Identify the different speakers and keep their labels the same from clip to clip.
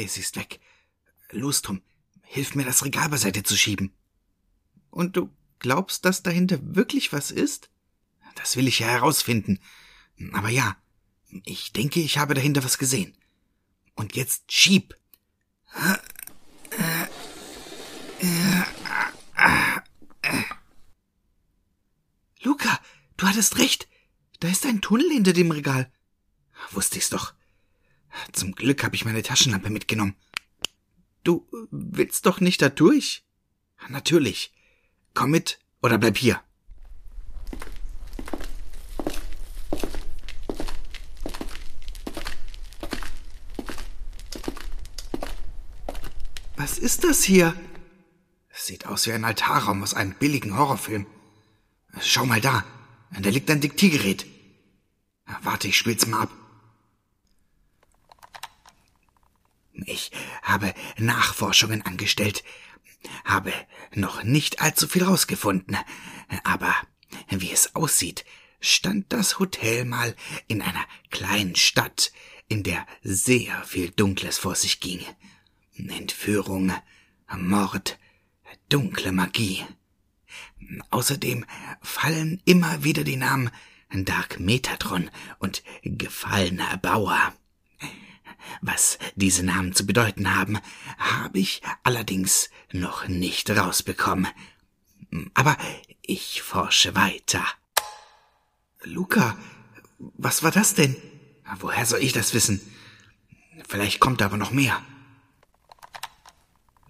Speaker 1: Okay, sie ist weg. Los, Tom, hilf mir, das Regal beiseite zu schieben. Und du glaubst, dass dahinter wirklich was ist? Das will ich ja herausfinden. Aber ja, ich denke, ich habe dahinter was gesehen. Und jetzt schieb. Luca, du hattest recht. Da ist ein Tunnel hinter dem Regal. Wusste ich's doch. Zum Glück habe ich meine Taschenlampe mitgenommen. Du willst doch nicht da durch? Natürlich. Komm mit oder bleib hier. Was ist das hier? Es sieht aus wie ein Altarraum aus einem billigen Horrorfilm. Schau mal da. Da liegt ein Diktiergerät. Warte, ich spiel's mal ab. Ich habe Nachforschungen angestellt, habe noch nicht allzu viel rausgefunden, aber wie es aussieht, stand das Hotel mal in einer kleinen Stadt, in der sehr viel Dunkles vor sich ging. Entführung, Mord, dunkle Magie. Außerdem fallen immer wieder die Namen Dark Metatron und Gefallener Bauer. Was diese Namen zu bedeuten haben, habe ich allerdings noch nicht rausbekommen. Aber ich forsche weiter. Luca, was war das denn? Woher soll ich das wissen? Vielleicht kommt aber noch mehr.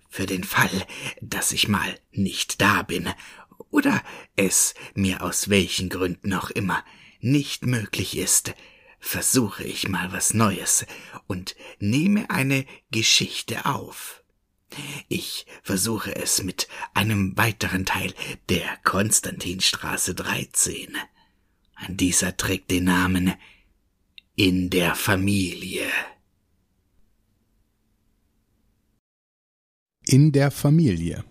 Speaker 1: Für den Fall, dass ich mal nicht da bin oder es mir aus welchen Gründen auch immer nicht möglich ist, versuche ich mal was Neues und nehme eine Geschichte auf. Ich versuche es mit einem weiteren Teil der Konstantinstraße 13. Dieser trägt den Namen In der Familie.
Speaker 2: In der Familie.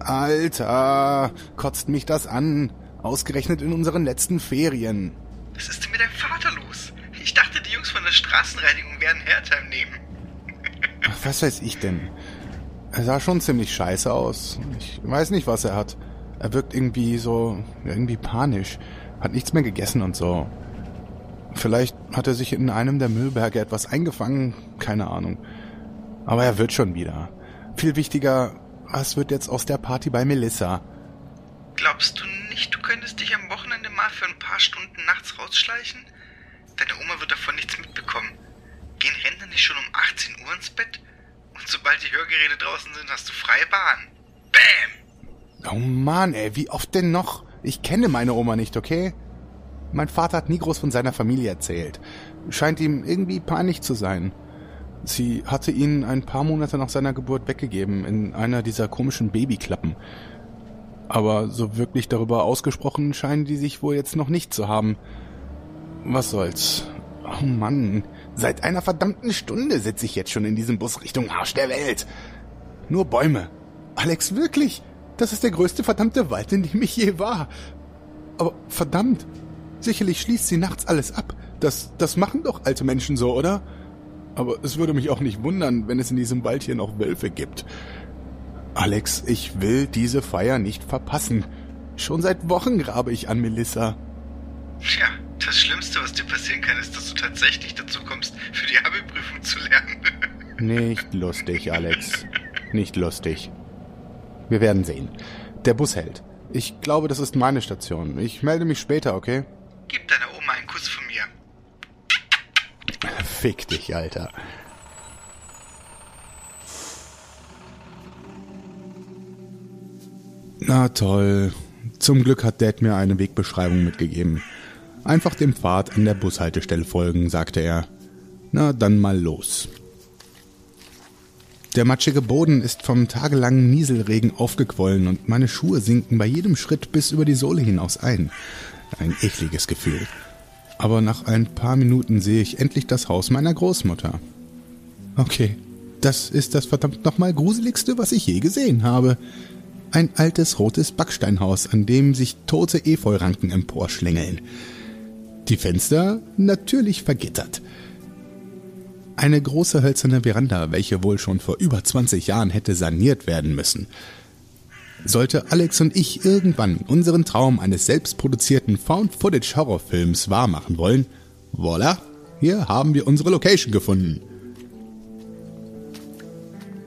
Speaker 2: Alter, kotzt mich das an. Ausgerechnet in unseren letzten Ferien.
Speaker 1: Was ist denn mit deinem Vater los? Ich dachte, die Jungs von der Straßenreinigung werden Hertha nehmen.
Speaker 2: Ach, was weiß ich denn? Er sah schon ziemlich scheiße aus. Ich weiß nicht, was er hat. Er wirkt irgendwie so, irgendwie panisch. Hat nichts mehr gegessen und so. Vielleicht hat er sich in einem der Müllberge etwas eingefangen. Keine Ahnung. Aber er wird schon wieder. Viel wichtiger, was wird jetzt aus der Party bei Melissa?
Speaker 1: Glaubst du nicht, du könntest dich am Wochenende mal für ein paar Stunden nachts rausschleichen? Deine Oma wird davon nichts mitbekommen. Gehen Rentner nicht schon um 18 Uhr ins Bett? Und sobald die Hörgeräte draußen sind, hast du freie Bahn. Bäm!
Speaker 2: Oh Mann, ey, wie oft denn noch? Ich kenne meine Oma nicht, okay? Mein Vater hat nie groß von seiner Familie erzählt. Scheint ihm irgendwie peinlich zu sein. Sie hatte ihn ein paar Monate nach seiner Geburt weggegeben in einer dieser komischen Babyklappen. Aber so wirklich darüber ausgesprochen scheinen die sich wohl jetzt noch nicht zu haben. Was soll's? Oh Mann, seit einer verdammten Stunde sitze ich jetzt schon in diesem Bus Richtung Arsch der Welt. Nur Bäume. Alex, wirklich? Das ist der größte verdammte Wald, in dem ich je war. Aber verdammt, sicherlich schließt sie nachts alles ab. Das, das machen doch alte Menschen so, oder? Aber es würde mich auch nicht wundern, wenn es in diesem Wald hier noch Wölfe gibt. Alex, ich will diese Feier nicht verpassen. Schon seit Wochen grabe ich an Melissa.
Speaker 1: Tja, das Schlimmste, was dir passieren kann, ist, dass du tatsächlich dazu kommst, für die Abi-Prüfung zu lernen.
Speaker 2: Nicht lustig, Alex. Nicht lustig. Wir werden sehen. Der Bus hält. Ich glaube, das ist meine Station. Ich melde mich später, okay?
Speaker 1: Gib deiner Oma einen Kuss von mir.
Speaker 2: Fick dich, Alter. Na toll. Zum Glück hat Dad mir eine Wegbeschreibung mitgegeben. Einfach dem Pfad an der Bushaltestelle folgen, sagte er. Na, dann mal los. Der matschige Boden ist vom tagelangen Nieselregen aufgequollen und meine Schuhe sinken bei jedem Schritt bis über die Sohle hinaus ein. Ein ekliges Gefühl. Aber nach ein paar Minuten sehe ich endlich das Haus meiner Großmutter. Okay, das ist das verdammt nochmal gruseligste, was ich je gesehen habe. Ein altes rotes Backsteinhaus, an dem sich tote Efeuranken emporschlängeln. Die Fenster natürlich vergittert. Eine große hölzerne Veranda, welche wohl schon vor über 20 Jahren hätte saniert werden müssen. Sollte Alex und ich irgendwann unseren Traum eines selbstproduzierten Found-Footage-Horrorfilms wahrmachen wollen, voilà, hier haben wir unsere Location gefunden.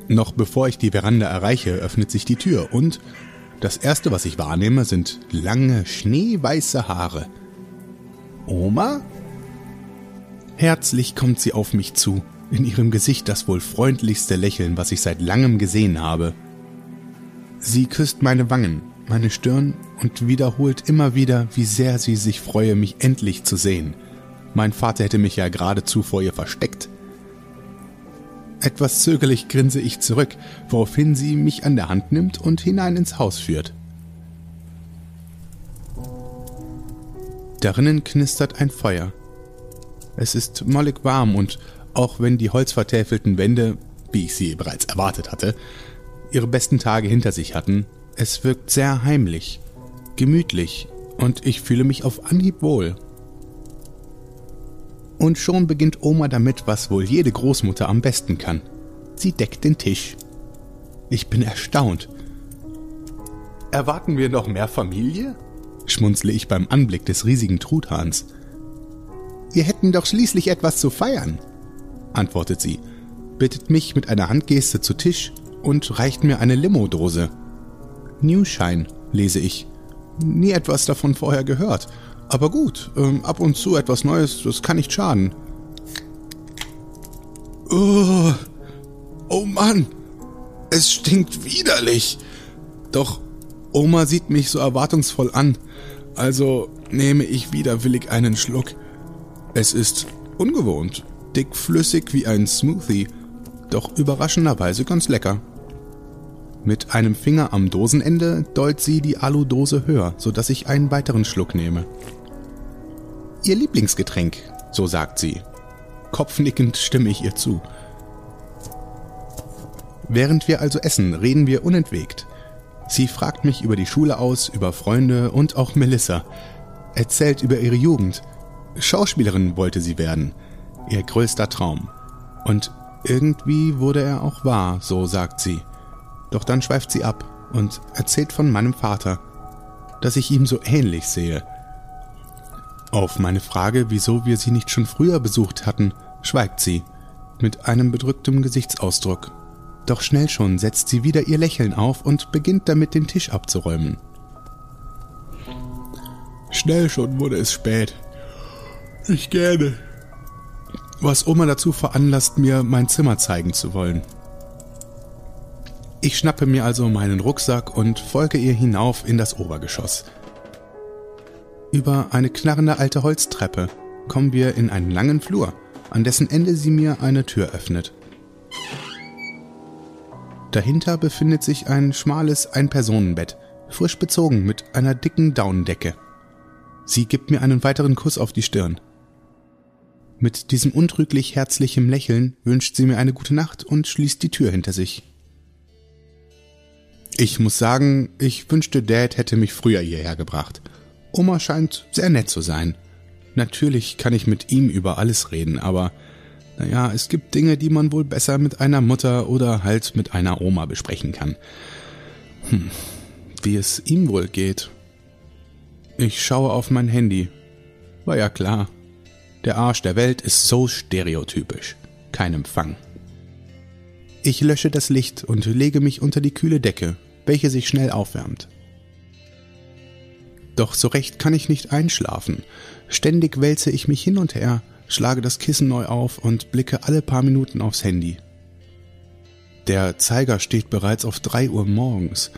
Speaker 2: Noch bevor ich die Veranda erreiche, öffnet sich die Tür und das erste, was ich wahrnehme, sind lange, schneeweiße Haare. Oma? Herzlich kommt sie auf mich zu, in ihrem Gesicht das wohl freundlichste Lächeln, was ich seit langem gesehen habe. Sie küsst meine Wangen, meine Stirn und wiederholt immer wieder, wie sehr sie sich freue, mich endlich zu sehen. Mein Vater hätte mich ja geradezu vor ihr versteckt. Etwas zögerlich grinse ich zurück, woraufhin sie mich an der Hand nimmt und hinein ins Haus führt. Darinnen knistert ein Feuer. Es ist mollig warm und auch wenn die holzvertäfelten Wände, wie ich sie bereits erwartet hatte, ihre besten Tage hinter sich hatten, es wirkt sehr heimlich, gemütlich und ich fühle mich auf Anhieb wohl. Und schon beginnt Oma damit, was wohl jede Großmutter am besten kann. Sie deckt den Tisch. Ich bin erstaunt. Erwarten wir noch mehr Familie? schmunzle ich beim Anblick des riesigen Truthahns. Wir hätten doch schließlich etwas zu feiern, antwortet sie, bittet mich mit einer Handgeste zu Tisch und reicht mir eine Limo-Dose. Newshine, lese ich. Nie etwas davon vorher gehört. Aber gut, ähm, ab und zu etwas Neues, das kann nicht schaden. Oh, oh Mann, es stinkt widerlich. Doch Oma sieht mich so erwartungsvoll an, also nehme ich widerwillig einen Schluck. Es ist ungewohnt, dickflüssig wie ein Smoothie, doch überraschenderweise ganz lecker. Mit einem Finger am Dosenende deut sie die Aludose höher, sodass ich einen weiteren Schluck nehme. Ihr Lieblingsgetränk, so sagt sie. Kopfnickend stimme ich ihr zu. Während wir also essen, reden wir unentwegt. Sie fragt mich über die Schule aus, über Freunde und auch Melissa. Erzählt über ihre Jugend. Schauspielerin wollte sie werden. Ihr größter Traum. Und irgendwie wurde er auch wahr, so sagt sie. Doch dann schweift sie ab und erzählt von meinem Vater, dass ich ihm so ähnlich sehe. Auf meine Frage, wieso wir sie nicht schon früher besucht hatten, schweigt sie, mit einem bedrücktem Gesichtsausdruck. Doch schnell schon setzt sie wieder ihr Lächeln auf und beginnt damit den Tisch abzuräumen. Schnell schon wurde es spät. Ich gerne. Was Oma dazu veranlasst, mir mein Zimmer zeigen zu wollen. Ich schnappe mir also meinen Rucksack und folge ihr hinauf in das Obergeschoss. Über eine knarrende alte Holztreppe kommen wir in einen langen Flur, an dessen Ende sie mir eine Tür öffnet. Dahinter befindet sich ein schmales Ein-Personen-Bett, frisch bezogen mit einer dicken Daunendecke. Sie gibt mir einen weiteren Kuss auf die Stirn. Mit diesem untrüglich herzlichem Lächeln wünscht sie mir eine gute Nacht und schließt die Tür hinter sich. Ich muss sagen, ich wünschte, Dad hätte mich früher hierher gebracht. Oma scheint sehr nett zu sein. Natürlich kann ich mit ihm über alles reden, aber naja, es gibt Dinge, die man wohl besser mit einer Mutter oder halt mit einer Oma besprechen kann. Hm, wie es ihm wohl geht. Ich schaue auf mein Handy. War ja klar. Der Arsch der Welt ist so stereotypisch. Kein Empfang. Ich lösche das Licht und lege mich unter die kühle Decke, welche sich schnell aufwärmt. Doch so recht kann ich nicht einschlafen. Ständig wälze ich mich hin und her, schlage das Kissen neu auf und blicke alle paar Minuten aufs Handy. Der Zeiger steht bereits auf drei Uhr morgens.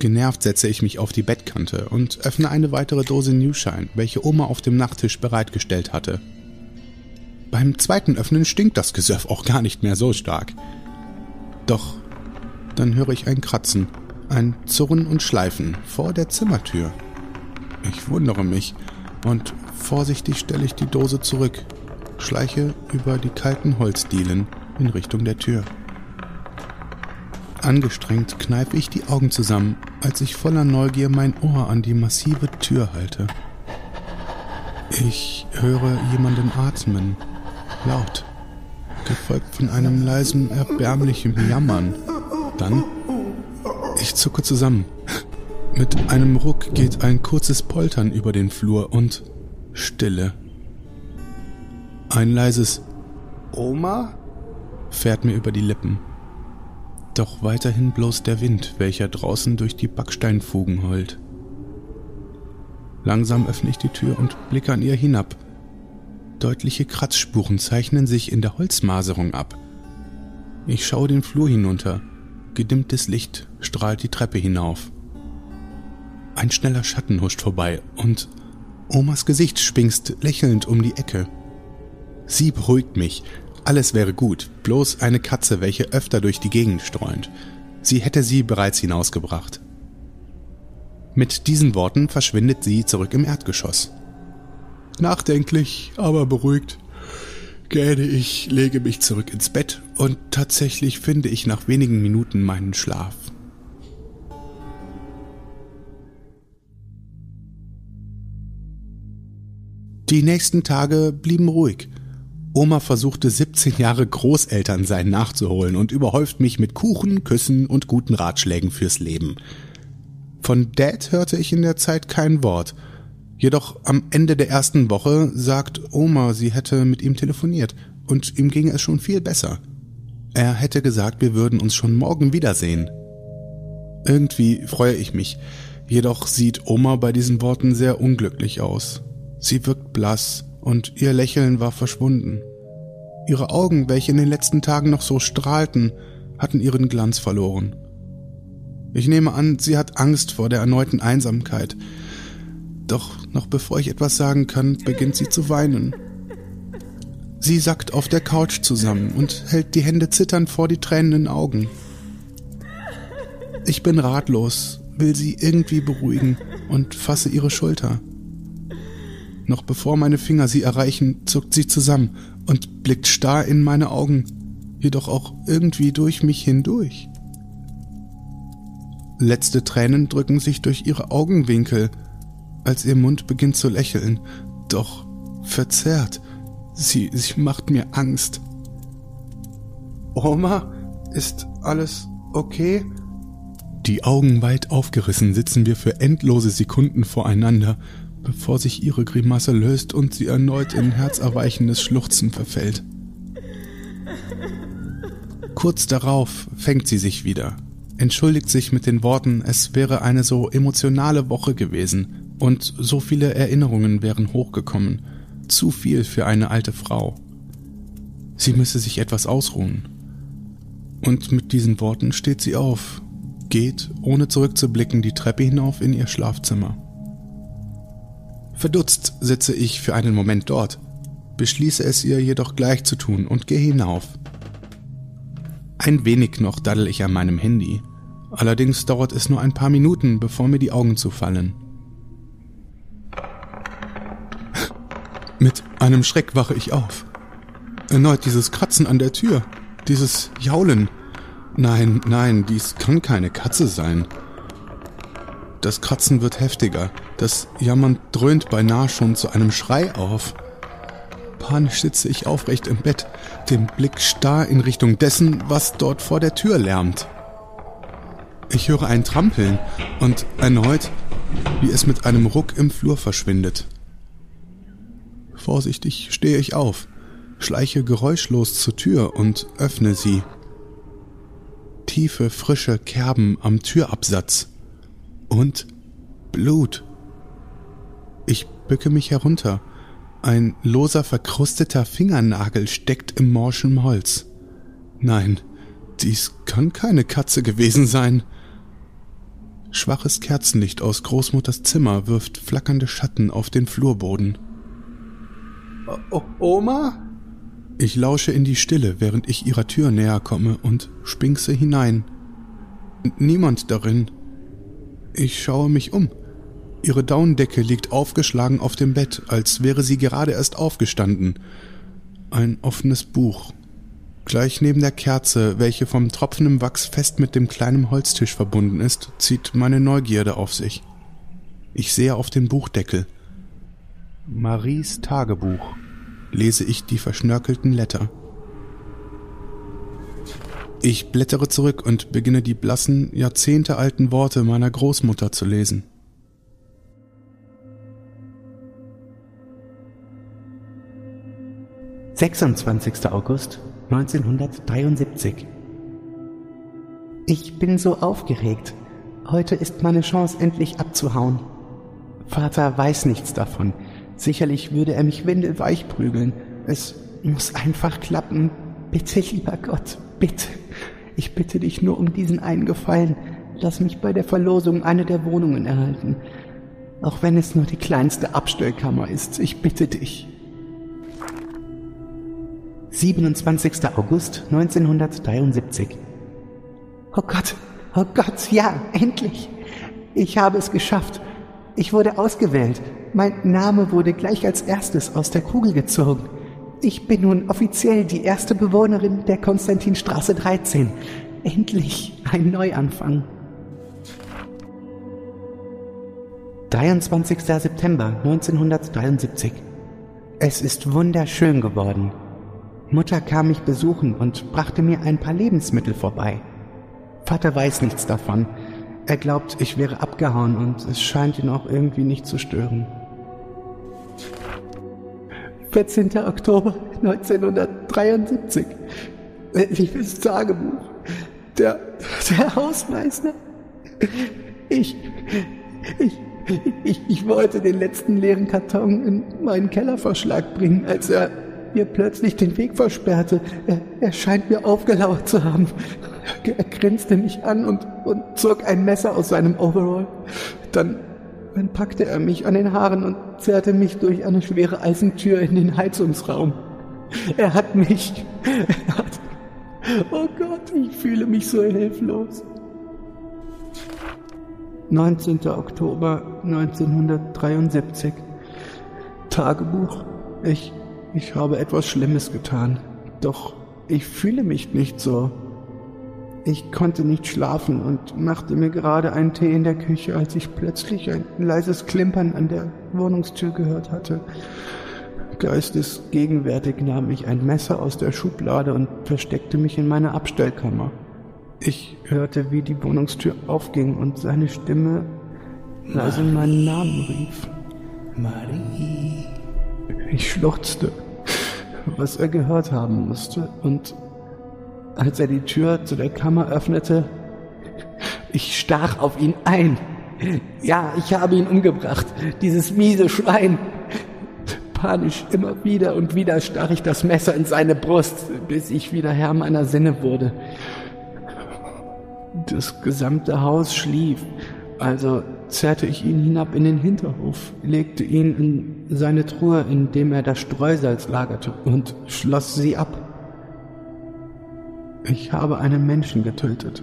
Speaker 2: Genervt setze ich mich auf die Bettkante und öffne eine weitere Dose Newshine, welche Oma auf dem Nachttisch bereitgestellt hatte. Beim zweiten Öffnen stinkt das Gesöff auch gar nicht mehr so stark. Doch dann höre ich ein Kratzen, ein Zurren und Schleifen vor der Zimmertür. Ich wundere mich und vorsichtig stelle ich die Dose zurück, schleiche über die kalten Holzdielen in Richtung der Tür. Angestrengt kneife ich die Augen zusammen, als ich voller Neugier mein Ohr an die massive Tür halte. Ich höre jemanden atmen, laut, gefolgt von einem leisen, erbärmlichen Jammern. Dann, ich zucke zusammen. Mit einem Ruck geht ein kurzes Poltern über den Flur und Stille. Ein leises Oma fährt mir über die Lippen. Doch weiterhin bloß der Wind, welcher draußen durch die Backsteinfugen heult. Langsam öffne ich die Tür und blicke an ihr hinab. Deutliche Kratzspuren zeichnen sich in der Holzmaserung ab. Ich schaue den Flur hinunter. Gedimmtes Licht strahlt die Treppe hinauf. Ein schneller Schatten huscht vorbei und Omas Gesicht spingst lächelnd um die Ecke. Sie beruhigt mich. Alles wäre gut, bloß eine Katze, welche öfter durch die Gegend streunt. Sie hätte sie bereits hinausgebracht. Mit diesen Worten verschwindet sie zurück im Erdgeschoss. Nachdenklich, aber beruhigt, gähne ich, lege mich zurück ins Bett und tatsächlich finde ich nach wenigen Minuten meinen Schlaf. Die nächsten Tage blieben ruhig. Oma versuchte 17 Jahre Großelternsein nachzuholen und überhäuft mich mit Kuchen, Küssen und guten Ratschlägen fürs Leben. Von Dad hörte ich in der Zeit kein Wort. Jedoch am Ende der ersten Woche sagt Oma, sie hätte mit ihm telefoniert und ihm ging es schon viel besser. Er hätte gesagt, wir würden uns schon morgen wiedersehen. Irgendwie freue ich mich, jedoch sieht Oma bei diesen Worten sehr unglücklich aus. Sie wirkt blass und ihr Lächeln war verschwunden. Ihre Augen, welche in den letzten Tagen noch so strahlten, hatten ihren Glanz verloren. Ich nehme an, sie hat Angst vor der erneuten Einsamkeit. Doch noch bevor ich etwas sagen kann, beginnt sie zu weinen. Sie sackt auf der Couch zusammen und hält die Hände zitternd vor die tränenden Augen. Ich bin ratlos, will sie irgendwie beruhigen und fasse ihre Schulter. Noch bevor meine Finger sie erreichen, zuckt sie zusammen und blickt starr in meine Augen, jedoch auch irgendwie durch mich hindurch. Letzte Tränen drücken sich durch ihre Augenwinkel, als ihr Mund beginnt zu lächeln, doch verzerrt. Sie, sie macht mir Angst. Oma, ist alles okay? Die Augen weit aufgerissen sitzen wir für endlose Sekunden voreinander, bevor sich ihre Grimasse löst und sie erneut in herzerweichendes Schluchzen verfällt. Kurz darauf fängt sie sich wieder, entschuldigt sich mit den Worten, es wäre eine so emotionale Woche gewesen und so viele Erinnerungen wären hochgekommen, zu viel für eine alte Frau. Sie müsse sich etwas ausruhen. Und mit diesen Worten steht sie auf, geht, ohne zurückzublicken, die Treppe hinauf in ihr Schlafzimmer. Verdutzt sitze ich für einen Moment dort, beschließe es ihr jedoch gleich zu tun und gehe hinauf. Ein wenig noch daddel ich an meinem Handy, Allerdings dauert es nur ein paar Minuten, bevor mir die Augen zufallen. Mit einem Schreck wache ich auf. Erneut dieses Kratzen an der Tür, dieses Jaulen. Nein, nein, dies kann keine Katze sein. Das Kratzen wird heftiger, das Jammern dröhnt beinahe schon zu einem Schrei auf. Panisch sitze ich aufrecht im Bett, den Blick starr in Richtung dessen, was dort vor der Tür lärmt. Ich höre ein Trampeln und erneut, wie es mit einem Ruck im Flur verschwindet. Vorsichtig stehe ich auf, schleiche geräuschlos zur Tür und öffne sie. Tiefe, frische Kerben am Türabsatz. Und Blut. Ich bücke mich herunter. Ein loser, verkrusteter Fingernagel steckt im morschen Holz. Nein, dies kann keine Katze gewesen sein. Schwaches Kerzenlicht aus Großmutters Zimmer wirft flackernde Schatten auf den Flurboden. O Oma? Ich lausche in die Stille, während ich ihrer Tür näher komme und spinkse hinein. Niemand darin. Ich schaue mich um. Ihre Daunendecke liegt aufgeschlagen auf dem Bett, als wäre sie gerade erst aufgestanden. Ein offenes Buch, Gleich neben der Kerze, welche vom tropfenden Wachs fest mit dem kleinen Holztisch verbunden ist, zieht meine Neugierde auf sich. Ich sehe auf den Buchdeckel.
Speaker 3: Maries Tagebuch lese ich die verschnörkelten Letter. Ich blättere zurück und beginne die blassen, jahrzehntealten Worte meiner Großmutter zu lesen.
Speaker 2: Sechsundzwanzigster August 1973 Ich bin so aufgeregt. Heute ist meine Chance, endlich abzuhauen. Vater weiß nichts davon. Sicherlich würde er mich windelweich prügeln. Es muss einfach klappen. Bitte, lieber Gott, bitte. Ich bitte dich nur um diesen einen Gefallen. Lass mich bei der Verlosung eine der Wohnungen erhalten. Auch wenn es nur die kleinste Abstellkammer ist. Ich bitte dich. 27. August 1973. Oh Gott, oh Gott, ja, endlich. Ich habe es geschafft. Ich wurde ausgewählt. Mein Name wurde gleich als erstes aus der Kugel gezogen. Ich bin nun offiziell die erste Bewohnerin der Konstantinstraße 13. Endlich ein Neuanfang. 23. September 1973. Es ist wunderschön geworden. Mutter kam mich besuchen und brachte mir ein paar Lebensmittel vorbei. Vater weiß nichts davon. Er glaubt, ich wäre abgehauen und es scheint ihn auch irgendwie nicht zu stören. 14. Oktober 1973. Liebes Tagebuch. Der, der Hausmeister. Ich, ich, ich, ich wollte den letzten leeren Karton in meinen Kellerverschlag bringen, als er mir plötzlich den Weg versperrte. Er, er scheint mir aufgelauert zu haben. Er grinste mich an und, und zog ein Messer aus seinem Overall. Dann, dann packte er mich an den Haaren und zerrte mich durch eine schwere Eisentür in den Heizungsraum. Er hat mich. Er hat, oh Gott, ich fühle mich so hilflos. 19. Oktober 1973. Tagebuch. Ich ich habe etwas Schlimmes getan, doch ich fühle mich nicht so. Ich konnte nicht schlafen und machte mir gerade einen Tee in der Küche, als ich plötzlich ein leises Klimpern an der Wohnungstür gehört hatte. Geistesgegenwärtig nahm ich ein Messer aus der Schublade und versteckte mich in meiner Abstellkammer. Ich hörte, wie die Wohnungstür aufging und seine Stimme leise meinen Namen rief. Marie. Ich schluchzte, was er gehört haben musste, und als er die Tür zu der Kammer öffnete, ich stach auf ihn ein. Ja, ich habe ihn umgebracht, dieses miese Schwein. Panisch immer wieder und wieder stach ich das Messer in seine Brust, bis ich wieder Herr meiner Sinne wurde. Das gesamte Haus schlief, also zerrte ich ihn hinab in den Hinterhof, legte ihn in seine Truhe, in dem er das Streusalz lagerte, und schloss sie ab. Ich habe einen Menschen getötet.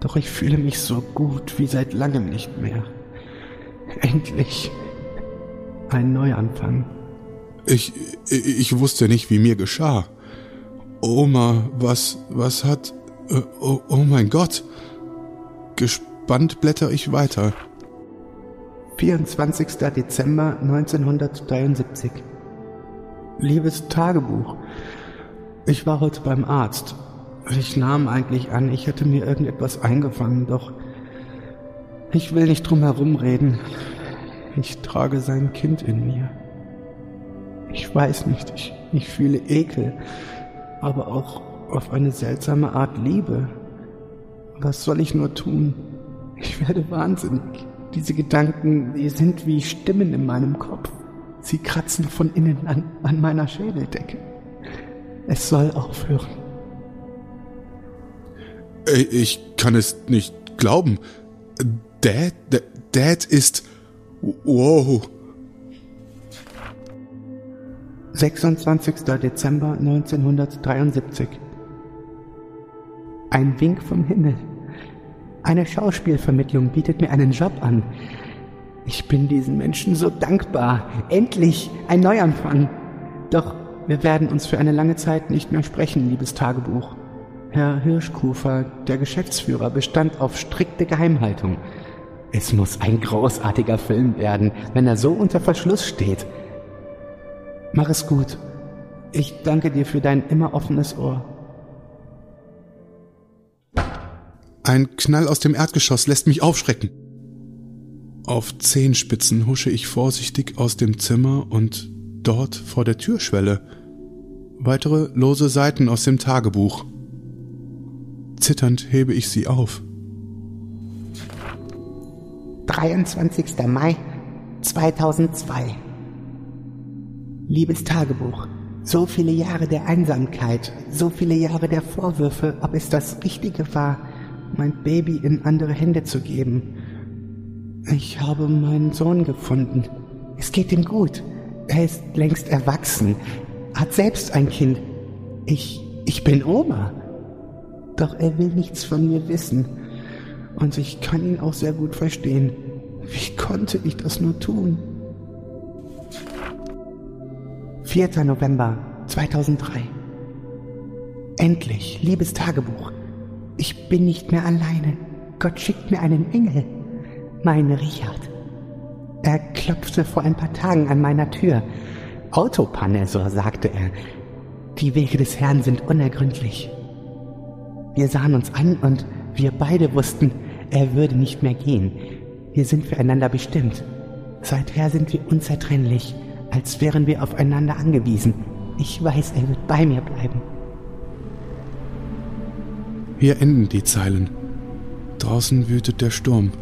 Speaker 2: Doch ich fühle mich so gut wie seit langem nicht mehr. Endlich ein Neuanfang.
Speaker 3: Ich, ich wusste nicht, wie mir geschah. Oma, was, was hat, oh, oh mein Gott. Gesp Band blätter ich weiter.
Speaker 2: 24. Dezember 1973. Liebes Tagebuch, ich war heute beim Arzt. Ich nahm eigentlich an, ich hätte mir irgendetwas eingefangen, doch ich will nicht drum herum reden. Ich trage sein Kind in mir. Ich weiß nicht, ich, ich fühle Ekel, aber auch auf eine seltsame Art Liebe. Was soll ich nur tun? Ich werde wahnsinnig. Diese Gedanken, die sind wie Stimmen in meinem Kopf. Sie kratzen von innen an, an meiner Schädeldecke. Es soll aufhören.
Speaker 3: Ich kann es nicht glauben. Dad, Dad ist. Wow.
Speaker 2: 26. Dezember 1973. Ein Wink vom Himmel. Eine Schauspielvermittlung bietet mir einen Job an. Ich bin diesen Menschen so dankbar. Endlich ein Neuanfang. Doch wir werden uns für eine lange Zeit nicht mehr sprechen, liebes Tagebuch. Herr Hirschkufer, der Geschäftsführer, bestand auf strikte Geheimhaltung.
Speaker 4: Es muss ein großartiger Film werden, wenn er so unter Verschluss steht. Mach es gut. Ich danke dir für dein immer offenes Ohr.
Speaker 2: Ein Knall aus dem Erdgeschoss lässt mich aufschrecken. Auf Zehenspitzen husche ich vorsichtig aus dem Zimmer und dort vor der Türschwelle weitere lose Seiten aus dem Tagebuch. Zitternd hebe ich sie auf.
Speaker 4: 23. Mai 2002 Liebes Tagebuch, so viele Jahre der Einsamkeit, so viele Jahre der Vorwürfe, ob es das Richtige war, mein Baby in andere Hände zu geben. Ich habe meinen Sohn gefunden. Es geht ihm gut. Er ist längst erwachsen, hat selbst ein Kind. Ich, ich bin Oma. Doch er will nichts von mir wissen. Und ich kann ihn auch sehr gut verstehen. Wie konnte ich das nur tun? 4. November 2003. Endlich, liebes Tagebuch. Ich bin nicht mehr alleine. Gott schickt mir einen Engel. Mein Richard. Er klopfte vor ein paar Tagen an meiner Tür. Autopanne, so sagte er. Die Wege des Herrn sind unergründlich. Wir sahen uns an und wir beide wussten, er würde nicht mehr gehen. Wir sind füreinander bestimmt. Seither sind wir unzertrennlich als wären wir aufeinander angewiesen. Ich weiß, er wird bei mir bleiben.
Speaker 2: Hier enden die Zeilen. Draußen wütet der Sturm.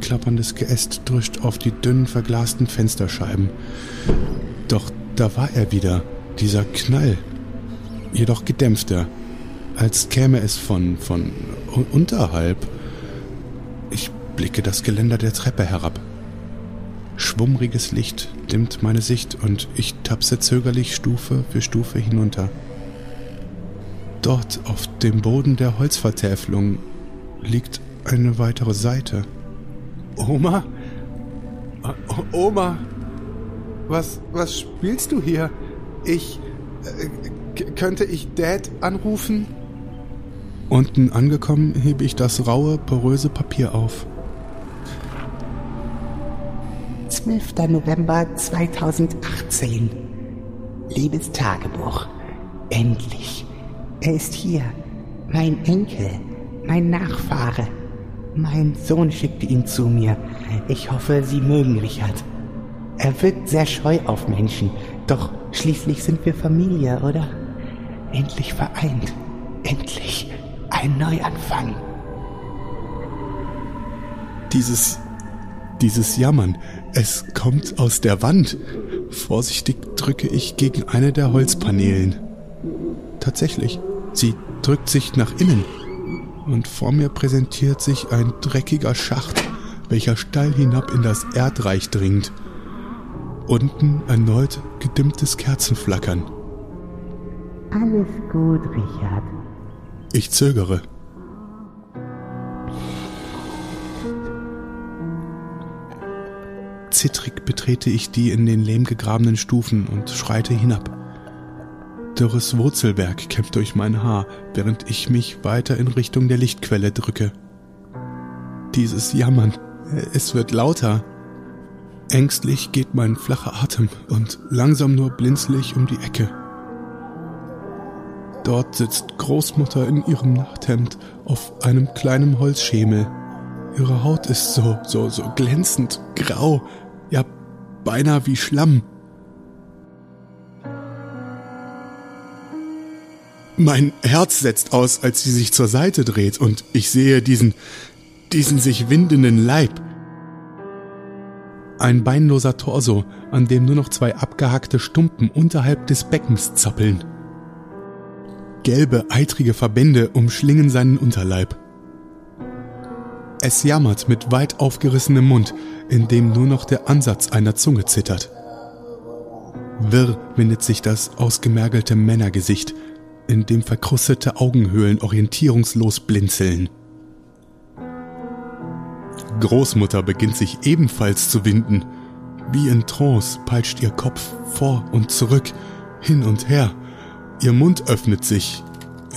Speaker 2: Klapperndes Geäst drischt auf die dünnen verglasten Fensterscheiben. Doch da war er wieder, dieser Knall. Jedoch gedämpfter, als käme es von, von unterhalb. Ich blicke das Geländer der Treppe herab. Schwummriges Licht dimmt meine Sicht und ich tapse zögerlich Stufe für Stufe hinunter. Dort auf dem Boden der Holzvertäfelung liegt eine weitere Seite. Oma? Oma? Was, was spielst du hier? Ich. Äh, könnte ich Dad anrufen? Unten angekommen hebe ich das raue, poröse Papier auf.
Speaker 4: 12. November 2018. Liebes Tagebuch. Endlich. Er ist hier. Mein Enkel. Mein Nachfahre. Mein Sohn schickte ihn zu mir. Ich hoffe, Sie mögen Richard. Er wirkt sehr scheu auf Menschen, doch schließlich sind wir Familie, oder? Endlich vereint. Endlich ein Neuanfang.
Speaker 2: Dieses dieses Jammern, es kommt aus der Wand. Vorsichtig drücke ich gegen eine der Holzpaneelen. Tatsächlich, sie drückt sich nach innen. Und vor mir präsentiert sich ein dreckiger Schacht, welcher steil hinab in das Erdreich dringt. Unten erneut gedimmtes Kerzenflackern.
Speaker 4: Alles gut, Richard.
Speaker 2: Ich zögere. Zittrig betrete ich die in den Lehm gegrabenen Stufen und schreite hinab. Dürres Wurzelwerk kämpft durch mein Haar, während ich mich weiter in Richtung der Lichtquelle drücke. Dieses Jammern, es wird lauter. Ängstlich geht mein flacher Atem und langsam nur blinzel ich um die Ecke. Dort sitzt Großmutter in ihrem Nachthemd auf einem kleinen Holzschemel. Ihre Haut ist so, so, so glänzend grau, ja beinahe wie Schlamm. Mein Herz setzt aus, als sie sich zur Seite dreht und ich sehe diesen, diesen sich windenden Leib. Ein beinloser Torso, an dem nur noch zwei abgehackte Stumpen unterhalb des Beckens zappeln. Gelbe, eitrige Verbände umschlingen seinen Unterleib. Es jammert mit weit aufgerissenem Mund, in dem nur noch der Ansatz einer Zunge zittert. Wirr windet sich das ausgemergelte Männergesicht, in dem verkrustete Augenhöhlen orientierungslos blinzeln. Großmutter beginnt sich ebenfalls zu winden. Wie in Trance peitscht ihr Kopf vor und zurück, hin und her. Ihr Mund öffnet sich,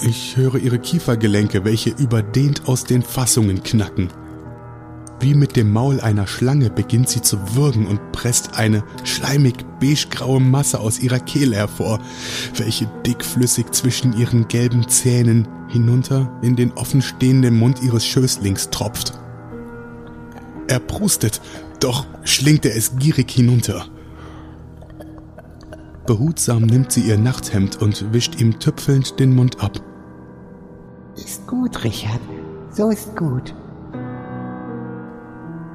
Speaker 2: ich höre ihre Kiefergelenke, welche überdehnt aus den Fassungen knacken. Wie mit dem Maul einer Schlange beginnt sie zu würgen und presst eine schleimig beigegraue Masse aus ihrer Kehle hervor, welche dickflüssig zwischen ihren gelben Zähnen hinunter in den offenstehenden Mund ihres Schößlings tropft. Er prustet, doch schlingt er es gierig hinunter. Behutsam nimmt sie ihr Nachthemd und wischt ihm tüpfelnd den Mund ab.
Speaker 4: Ist gut, Richard. So ist gut.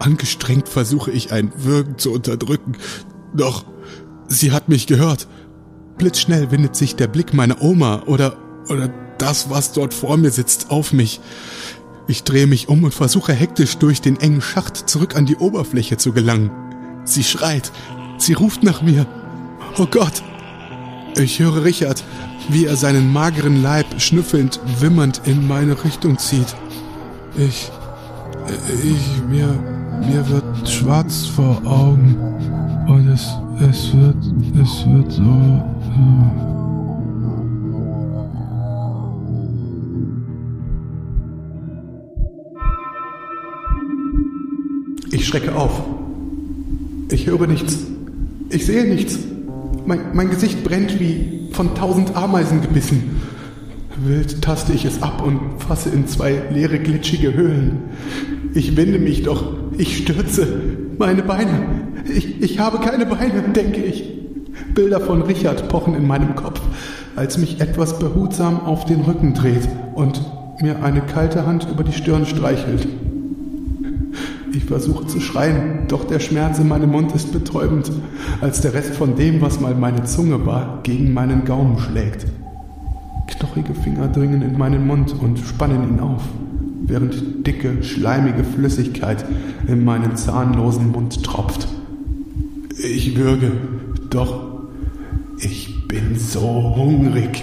Speaker 2: Angestrengt versuche ich ein Würgen zu unterdrücken, doch sie hat mich gehört. Blitzschnell wendet sich der Blick meiner Oma oder, oder das, was dort vor mir sitzt, auf mich. Ich drehe mich um und versuche hektisch durch den engen Schacht zurück an die Oberfläche zu gelangen. Sie schreit, sie ruft nach mir. Oh Gott! Ich höre Richard, wie er seinen mageren Leib schnüffelnd, wimmernd in meine Richtung zieht. Ich, ich, mir, mir wird schwarz vor Augen und es, es wird, es wird so. Äh Ich schrecke auf. Ich höre nichts. Ich sehe nichts. Mein, mein Gesicht brennt wie von tausend Ameisen gebissen. Wild taste ich es ab und fasse in zwei leere, glitschige Höhlen. Ich winde mich doch, ich stürze. Meine Beine. Ich, ich habe keine Beine, denke ich. Bilder von Richard pochen in meinem Kopf, als mich etwas behutsam auf den Rücken dreht und mir eine kalte Hand über die Stirn streichelt. Ich versuche zu schreien, doch der Schmerz in meinem Mund ist betäubend, als der Rest von dem, was mal meine Zunge war, gegen meinen Gaumen schlägt. Knochige Finger dringen in meinen Mund und spannen ihn auf, während dicke, schleimige Flüssigkeit in meinen zahnlosen Mund tropft. Ich würge, doch ich bin so hungrig.